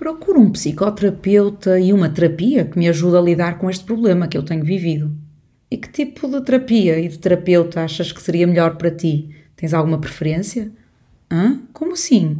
Procuro um psicoterapeuta e uma terapia que me ajude a lidar com este problema que eu tenho vivido. E que tipo de terapia e de terapeuta achas que seria melhor para ti? Tens alguma preferência? Hã? Como assim?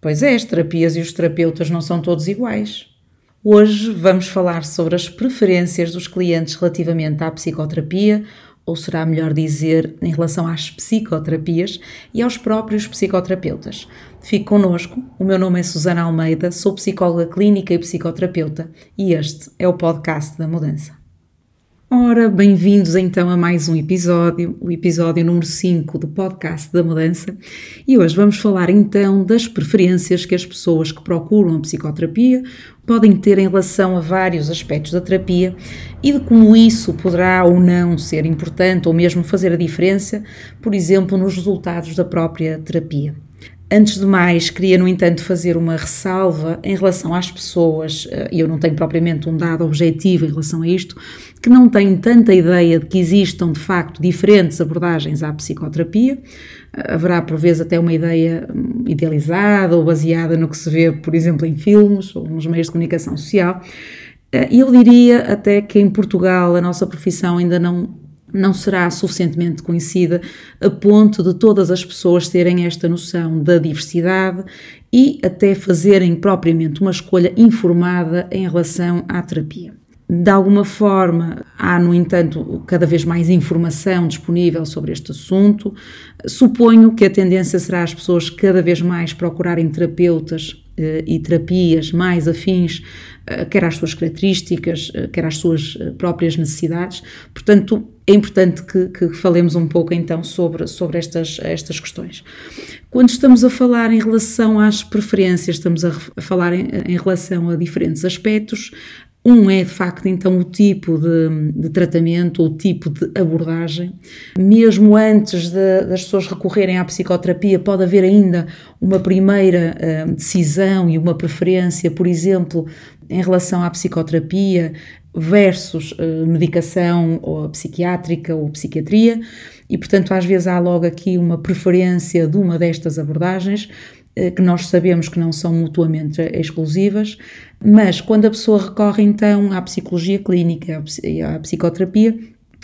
Pois é, as terapias e os terapeutas não são todos iguais. Hoje vamos falar sobre as preferências dos clientes relativamente à psicoterapia, ou será melhor dizer, em relação às psicoterapias e aos próprios psicoterapeutas. Fique connosco, o meu nome é Susana Almeida, sou psicóloga clínica e psicoterapeuta e este é o podcast da mudança. Ora, bem-vindos então a mais um episódio, o episódio número 5 do podcast da mudança. E hoje vamos falar então das preferências que as pessoas que procuram a psicoterapia podem ter em relação a vários aspectos da terapia e de como isso poderá ou não ser importante ou mesmo fazer a diferença, por exemplo, nos resultados da própria terapia. Antes de mais, queria, no entanto, fazer uma ressalva em relação às pessoas, eh, e eu não tenho propriamente um dado objetivo em relação a isto, que não têm tanta ideia de que existam, de facto, diferentes abordagens à psicoterapia. Eh, haverá, por vezes, até uma ideia hum, idealizada ou baseada no que se vê, por exemplo, em filmes ou nos meios de comunicação social. Eh, eu diria até que em Portugal a nossa profissão ainda não não será suficientemente conhecida a ponto de todas as pessoas terem esta noção da diversidade e até fazerem propriamente uma escolha informada em relação à terapia. De alguma forma, há, no entanto, cada vez mais informação disponível sobre este assunto. Suponho que a tendência será as pessoas cada vez mais procurarem terapeutas eh, e terapias mais afins, eh, quer às suas características, eh, quer às suas próprias necessidades. Portanto, é importante que, que, falemos um pouco então sobre, sobre estas, estas questões. Quando estamos a falar em relação às preferências, estamos a, a falar em, em, relação a diferentes aspectos. Um é de facto então o tipo de, de tratamento, o tipo de abordagem. Mesmo antes de, das pessoas recorrerem à psicoterapia, pode haver ainda uma primeira uh, decisão e uma preferência, por exemplo, em relação à psicoterapia versus uh, medicação ou psiquiátrica ou psiquiatria, e portanto às vezes há logo aqui uma preferência de uma destas abordagens uh, que nós sabemos que não são mutuamente exclusivas, mas quando a pessoa recorre então à psicologia clínica e à psicoterapia,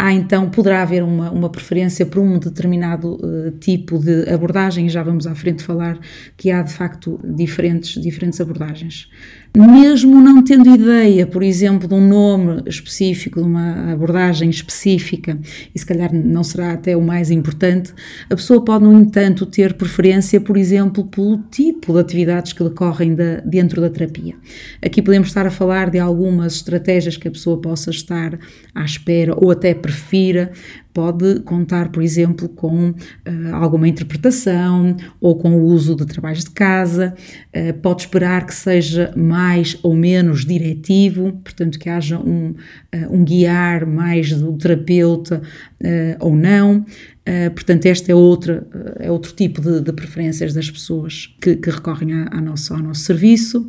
há então, poderá haver uma, uma preferência por um determinado uh, tipo de abordagem, já vamos à frente falar que há de facto diferentes, diferentes abordagens mesmo não tendo ideia, por exemplo, de um nome específico, de uma abordagem específica, e se calhar não será até o mais importante, a pessoa pode, no entanto, ter preferência, por exemplo, pelo tipo de atividades que decorrem dentro da terapia. Aqui podemos estar a falar de algumas estratégias que a pessoa possa estar à espera ou até prefira pode contar, por exemplo, com uh, alguma interpretação ou com o uso de trabalhos de casa, uh, pode esperar que seja mais ou menos diretivo, portanto, que haja um, uh, um guiar mais do terapeuta ou não. portanto, este é, outra, é outro tipo de, de preferências das pessoas que, que recorrem a, a nosso, ao nosso serviço.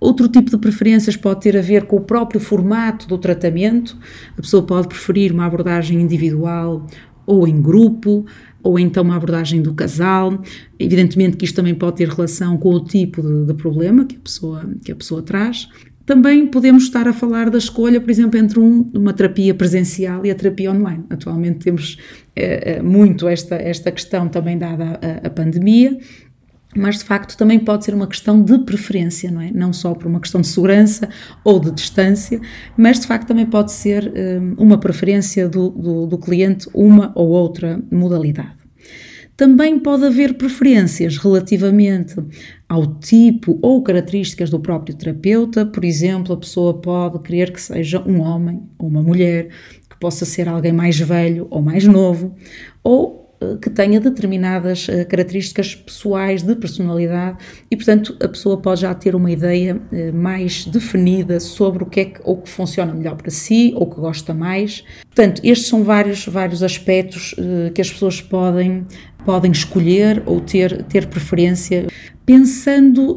Outro tipo de preferências pode ter a ver com o próprio formato do tratamento. A pessoa pode preferir uma abordagem individual ou em grupo, ou então uma abordagem do casal. Evidentemente que isto também pode ter relação com o tipo de, de problema que a, pessoa, que a pessoa traz. Também podemos estar a falar da escolha, por exemplo, entre um, uma terapia presencial e a terapia online. Atualmente temos é, muito esta, esta questão também dada a, a pandemia mas de facto também pode ser uma questão de preferência, não é? Não só por uma questão de segurança ou de distância, mas de facto também pode ser um, uma preferência do, do, do cliente, uma ou outra modalidade. Também pode haver preferências relativamente ao tipo ou características do próprio terapeuta, por exemplo, a pessoa pode querer que seja um homem ou uma mulher, que possa ser alguém mais velho ou mais novo, ou que tenha determinadas eh, características pessoais de personalidade e, portanto, a pessoa pode já ter uma ideia eh, mais definida sobre o que é que, ou que funciona melhor para si ou que gosta mais. Portanto, estes são vários, vários aspectos que as pessoas podem, podem escolher ou ter, ter preferência pensando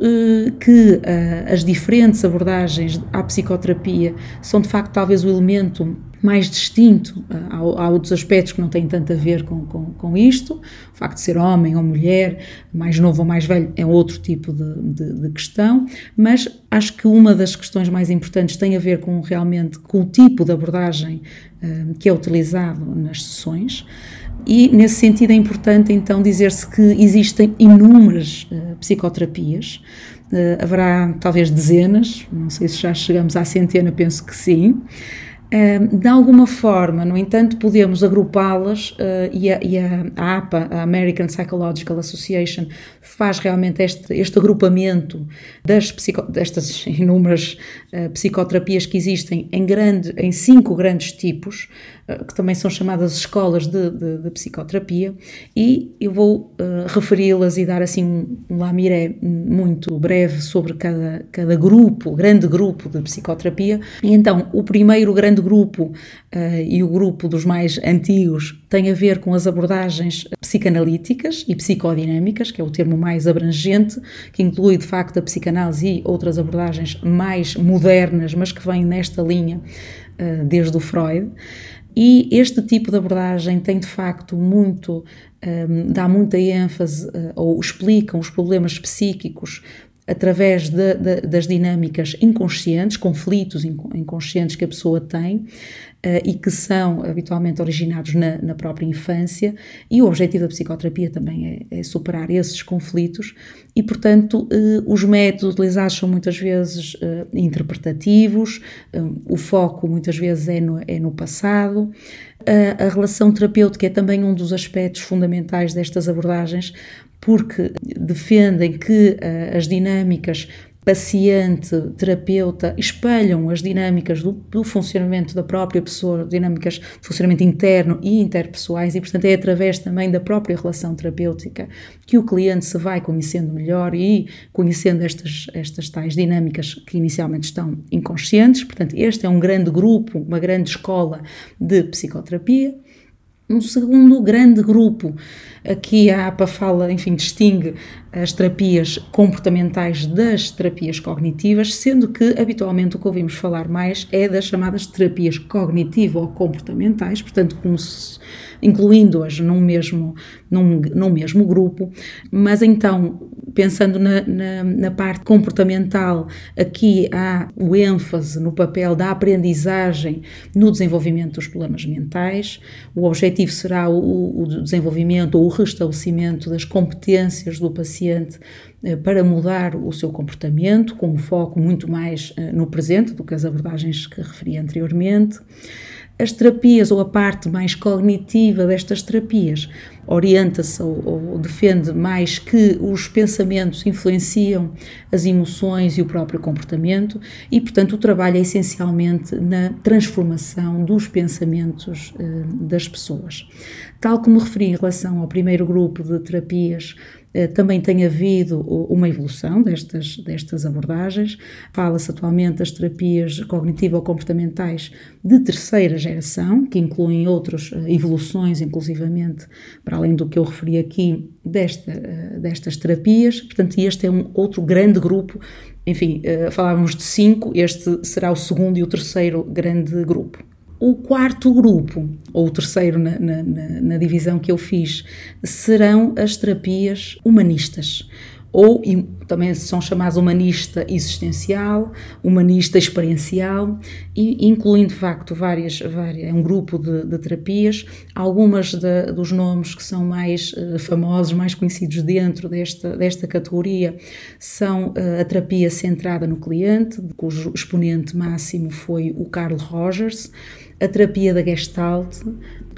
que as diferentes abordagens à psicoterapia são de facto talvez o elemento mais distinto. Há, há, outros aspectos que não têm tanto a ver com, com, com, isto. O facto de ser homem ou mulher, mais novo ou mais velho, é outro tipo de, de, de, questão. Mas acho que uma das questões mais importantes tem a ver com realmente com o tipo de abordagem uh, que é utilizado nas sessões. E nesse sentido é importante então dizer-se que existem inúmeras uh, psicoterapias. Uh, haverá talvez dezenas, não sei se já chegamos à centena, penso que sim de alguma forma, no entanto, podemos agrupá-las uh, e, a, e a, a, APA, a American Psychological Association, faz realmente este, este agrupamento das psico, destas inúmeras uh, psicoterapias que existem em, grande, em cinco grandes tipos, que também são chamadas escolas de, de, de psicoterapia, e eu vou referi-las e dar assim um, um lamiré muito breve sobre cada, cada grupo, grande grupo de psicoterapia. E então, o primeiro grande grupo uh, e o grupo dos mais antigos tem a ver com as abordagens psicanalíticas e psicodinâmicas, que é o termo mais abrangente, que inclui de facto a psicanálise e outras abordagens mais modernas, mas que vêm nesta linha uh, desde o Freud. E este tipo de abordagem tem de facto muito, um, dá muita ênfase uh, ou explicam os problemas psíquicos através de, de, das dinâmicas inconscientes, conflitos inconscientes que a pessoa tem uh, e que são habitualmente originados na, na, própria infância, e o objetivo da psicoterapia também é, é superar esses conflitos, e portanto uh, os métodos utilizados são muitas vezes uh, interpretativos, o foco muitas vezes é no, é no passado. A, a relação terapêutica é também um dos aspectos fundamentais destas abordagens, porque defendem que uh, as dinâmicas paciente-terapeuta espelham as dinâmicas do, do, funcionamento da própria pessoa, dinâmicas de funcionamento interno e interpessoais, e portanto é através também da própria relação terapêutica que o cliente se vai conhecendo melhor e conhecendo estas, estas tais dinâmicas que inicialmente estão inconscientes. Portanto, este é um grande grupo, uma grande escola de psicoterapia. Um segundo grande grupo. Aqui a APA fala, enfim, distingue as terapias comportamentais das terapias cognitivas, sendo que habitualmente o que ouvimos falar mais é das chamadas terapias cognitivo-comportamentais, portanto, incluindo-as num mesmo, num, num mesmo grupo, mas então, pensando na, na, na, parte comportamental, aqui há o ênfase no papel da aprendizagem no desenvolvimento dos problemas mentais, o objetivo será o, o desenvolvimento ou o restabelecimento das competências do paciente eh, para mudar o seu comportamento, com um foco muito mais eh, no presente do que as abordagens que referi anteriormente. As terapias, ou a parte mais cognitiva destas terapias, orienta-se ou, ou, defende mais que os pensamentos influenciam as emoções e o próprio comportamento, e, portanto, o trabalho é essencialmente na transformação dos pensamentos eh, das pessoas. Tal como referi em relação ao primeiro grupo de terapias também tem havido uma evolução destas, destas abordagens. Fala-se atualmente das terapias cognitivo-comportamentais de terceira geração, que incluem outras eh, evoluções, inclusivamente, para além do que eu referi aqui, desta, eh, destas terapias. Portanto, este é um outro grande grupo. Enfim, falávamos de cinco, este será o segundo e o terceiro grande grupo. O quarto grupo, ou o terceiro na, na, na, divisão que eu fiz, serão as terapias humanistas, ou também são chamados humanista existencial, humanista experiencial, e incluindo de facto várias, várias um grupo de, de terapias, algumas de, dos nomes que são mais uh, famosos, mais conhecidos dentro desta, desta categoria são uh, a terapia centrada no cliente, cujo exponente máximo foi o Carl Rogers, a terapia da Gestalt,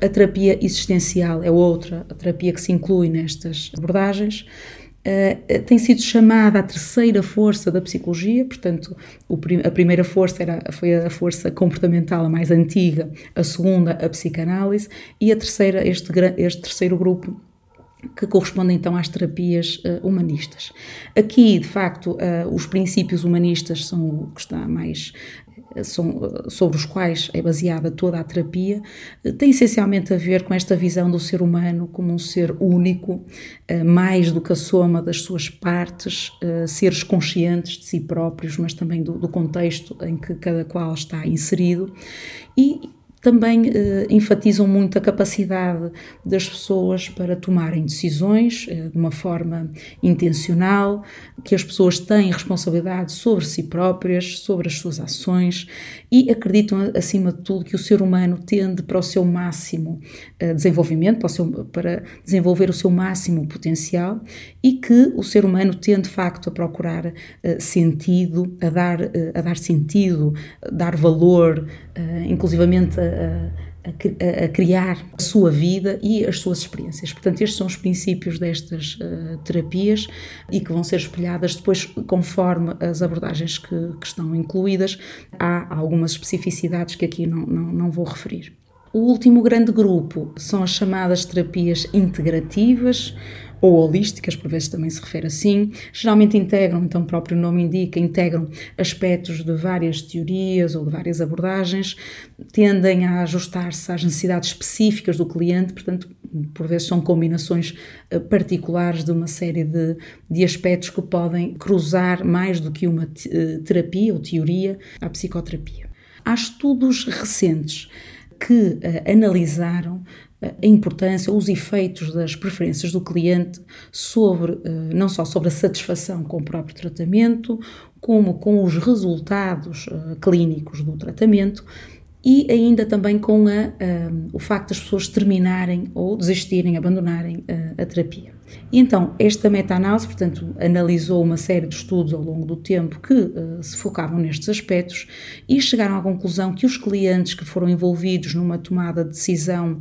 a terapia existencial é outra, a terapia que se inclui nestas abordagens. Uh, tem sido chamada a terceira força da psicologia, portanto, prim a primeira força era, foi a força comportamental a mais antiga, a segunda, a psicanálise, e a terceira, este, este terceiro grupo, que corresponde então às terapias uh, humanistas. Aqui, de facto, uh, os princípios humanistas são o que está mais sobre os quais é baseada toda a terapia, tem essencialmente a ver com esta visão do ser humano como um ser único, eh, mais do que a soma das suas partes, eh, seres conscientes de si próprios, mas também do, do contexto em que cada qual está inserido. E Também eh, enfatizam muito a capacidade das pessoas para tomarem decisões eh, de uma forma intencional, que as pessoas têm responsabilidade sobre si próprias, sobre as suas ações e acreditam, acima de tudo, que o ser humano tende para o seu máximo eh, desenvolvimento, para, seu, para desenvolver o seu máximo potencial e que o ser humano tende, de facto, a procurar sentido, a dar, a dar sentido, a dar valor, inclusivamente a, a, a, criar a sua vida e as suas experiências. Portanto, estes são os princípios destas uh, terapias e que vão ser espelhadas depois conforme as abordagens que, que, estão incluídas. Há algumas especificidades que aqui não, não, não vou referir. O último grande grupo são as chamadas terapias integrativas, ou holísticas, por vezes também se refere assim, geralmente integram, então o próprio nome indica, integram aspectos de várias teorias ou de várias abordagens, tendem a ajustar-se às necessidades específicas do cliente, portanto, por vezes são combinações eh, particulares de uma série de, de aspectos que podem cruzar mais do que uma eh, terapia ou teoria à psicoterapia. Há estudos recentes que uh, analisaram a importância, os efeitos das preferências do cliente sobre, eh, não só sobre a satisfação com o próprio tratamento, como com os resultados eh, clínicos do tratamento e ainda também com a, a, o facto das pessoas terminarem ou desistirem, abandonarem a, a terapia. E então, esta meta-análise, portanto, analisou uma série de estudos ao longo do tempo que uh, se focavam nestes aspectos e chegaram à conclusão que os clientes que foram envolvidos numa tomada de decisão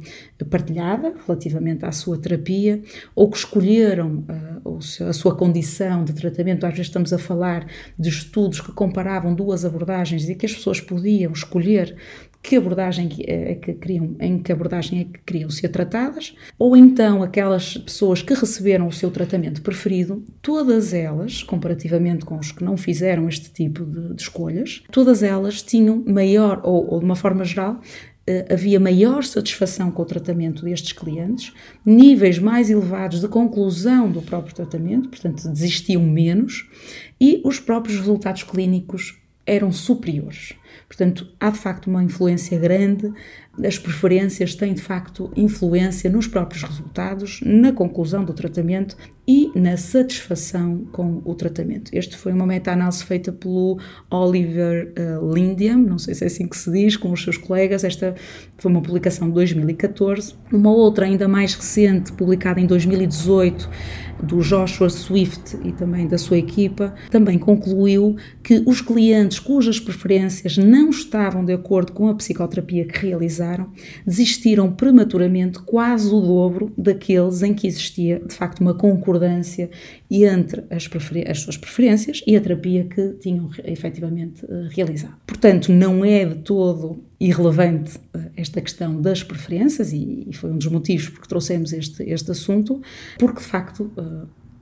partilhada relativamente à sua terapia ou que escolheram uh, a sua condição de tratamento, às vezes estamos a falar de estudos que comparavam duas abordagens e que as pessoas podiam escolher que abordagem é que queriam, em que abordagem é que queriam ser tratadas, ou então aquelas pessoas que receberam o seu tratamento preferido, todas elas, comparativamente com os que não fizeram este tipo de, de escolhas, todas elas tinham maior, ou, ou de uma forma geral, eh, havia maior satisfação com o tratamento destes clientes, níveis mais elevados de conclusão do próprio tratamento, portanto, desistiam menos, e os próprios resultados clínicos eram superiores. Portanto, há de facto uma influência grande, as preferências têm de facto influência nos próprios resultados, na conclusão do tratamento e na satisfação com o tratamento. Este foi uma meta-análise feita pelo Oliver uh, Lindiam, não sei se é assim que se diz, com os seus colegas. Esta foi uma publicação de 2014. Uma outra, ainda mais recente, publicada em 2018, do Joshua Swift e também da sua equipa, também concluiu que os clientes cujas preferências não estavam de acordo com a psicoterapia que realizaram desistiram prematuramente quase o dobro daqueles em que existia de facto uma concordância entre as, as suas preferências e a terapia que tinham efetivamente eh, realizado. Portanto, não é de todo irrelevante eh, esta questão das preferências e, foi um dos motivos porque trouxemos este, este assunto, porque de facto eh,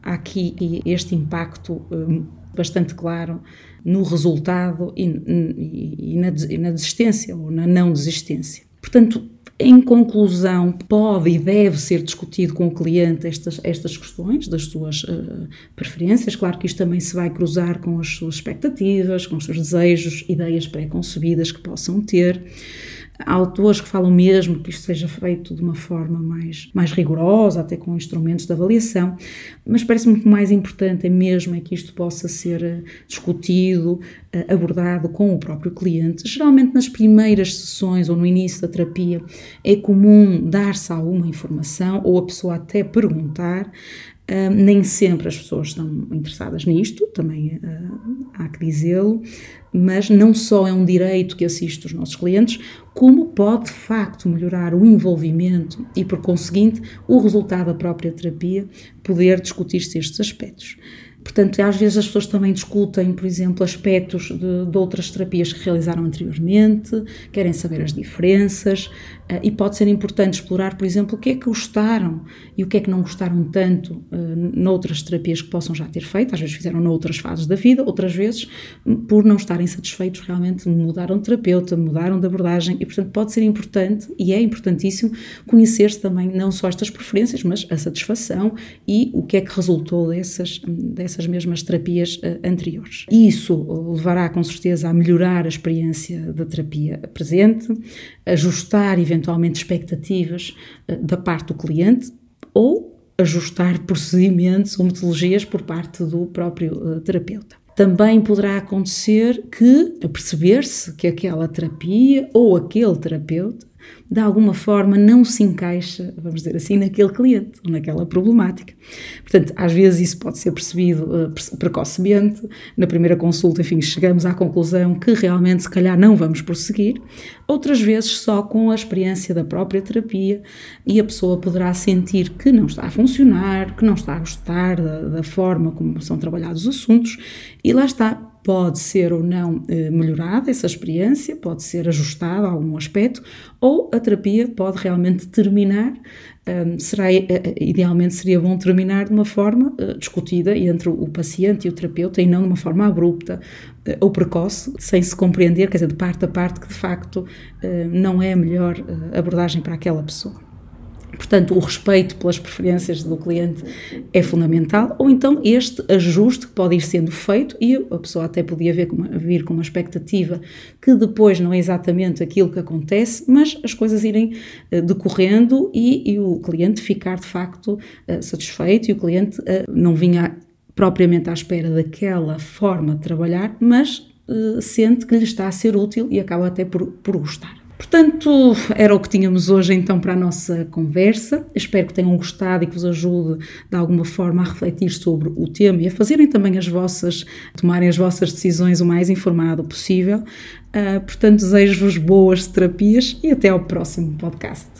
há aqui este impacto bastante claro no resultado na, e na desistência ou na não desistência. Portanto, em conclusão, pode e deve ser discutido com o cliente estas, estas questões das suas uh, preferências. Claro que isto também se vai cruzar com as suas expectativas, com os seus desejos, ideias pré-concebidas que possam ter. Há autores que falam mesmo que isto seja feito de uma forma mais, mais rigorosa, até com instrumentos de avaliação, mas parece-me que o mais importante é mesmo é que isto possa ser eh, discutido, eh, abordado com o próprio cliente. Geralmente nas primeiras sessões ou no início da terapia é comum dar-se alguma informação ou a pessoa até perguntar, Nem sempre as pessoas estão interessadas nisto, também uh, há que dizê-lo, mas não só é um direito que assiste os nossos clientes, como pode de facto melhorar o envolvimento e, por conseguinte, o resultado da própria terapia, poder discutir-se estes aspectos. Portanto, às vezes as pessoas também discutem, por exemplo, aspectos de, de outras terapias que realizaram anteriormente, querem saber as diferenças, uh, e pode ser importante explorar, por exemplo, o que é que gostaram e o que é que não gostaram tanto uh, noutras terapias que possam já ter feito, às vezes fizeram noutras fases da vida, outras vezes, por não estarem satisfeitos, realmente mudaram de terapeuta, mudaram de abordagem, e portanto pode ser importante, e é importantíssimo, conhecer-se também não só estas preferências, mas a satisfação e o que é que resultou dessas, dessas essas mesmas terapias anteriores. Isso levará com certeza a melhorar a experiência da terapia presente, ajustar eventualmente expectativas da parte do cliente ou ajustar procedimentos ou metodologias por parte do próprio terapeuta. Também poderá acontecer que, perceber-se que aquela terapia ou aquele terapeuta de alguma forma não se encaixa, vamos dizer assim, naquele cliente ou naquela problemática. Portanto, às vezes isso pode ser percebido uh, precocemente, na primeira consulta, enfim, chegamos à conclusão que realmente se calhar não vamos prosseguir, outras vezes só com a experiência da própria terapia e a pessoa poderá sentir que não está a funcionar, que não está a gostar da, da forma como são trabalhados os assuntos e lá está, pode ser ou não eh, melhorada essa experiência, pode ser ajustada a algum aspecto, ou a terapia pode realmente terminar. Um, será, eh, eh, idealmente seria bom terminar de uma forma discutida entre o paciente e o terapeuta e não de uma forma abrupta ou precoce, sem se compreender, quer dizer, de parte a parte, que de facto não é a melhor abordagem para aquela pessoa. Portanto, o respeito pelas preferências do cliente é fundamental, ou então este ajuste que pode ir sendo feito e a pessoa até podia ver com vir com uma expectativa que depois não é exatamente aquilo que acontece, mas as coisas irem uh, decorrendo e, e, o cliente ficar de facto uh, satisfeito e o cliente uh, não vinha propriamente à espera daquela forma de trabalhar, mas sente que lhe está a ser útil e acaba até por, por gostar. Portanto, era o que tínhamos hoje então para a nossa conversa. Espero que tenham gostado e que vos ajude de alguma forma a refletir sobre o tema e a fazerem também as vossas, tomarem as vossas decisões o mais informado possível. Uh, portanto, desejo-vos boas terapias e até ao próximo podcast.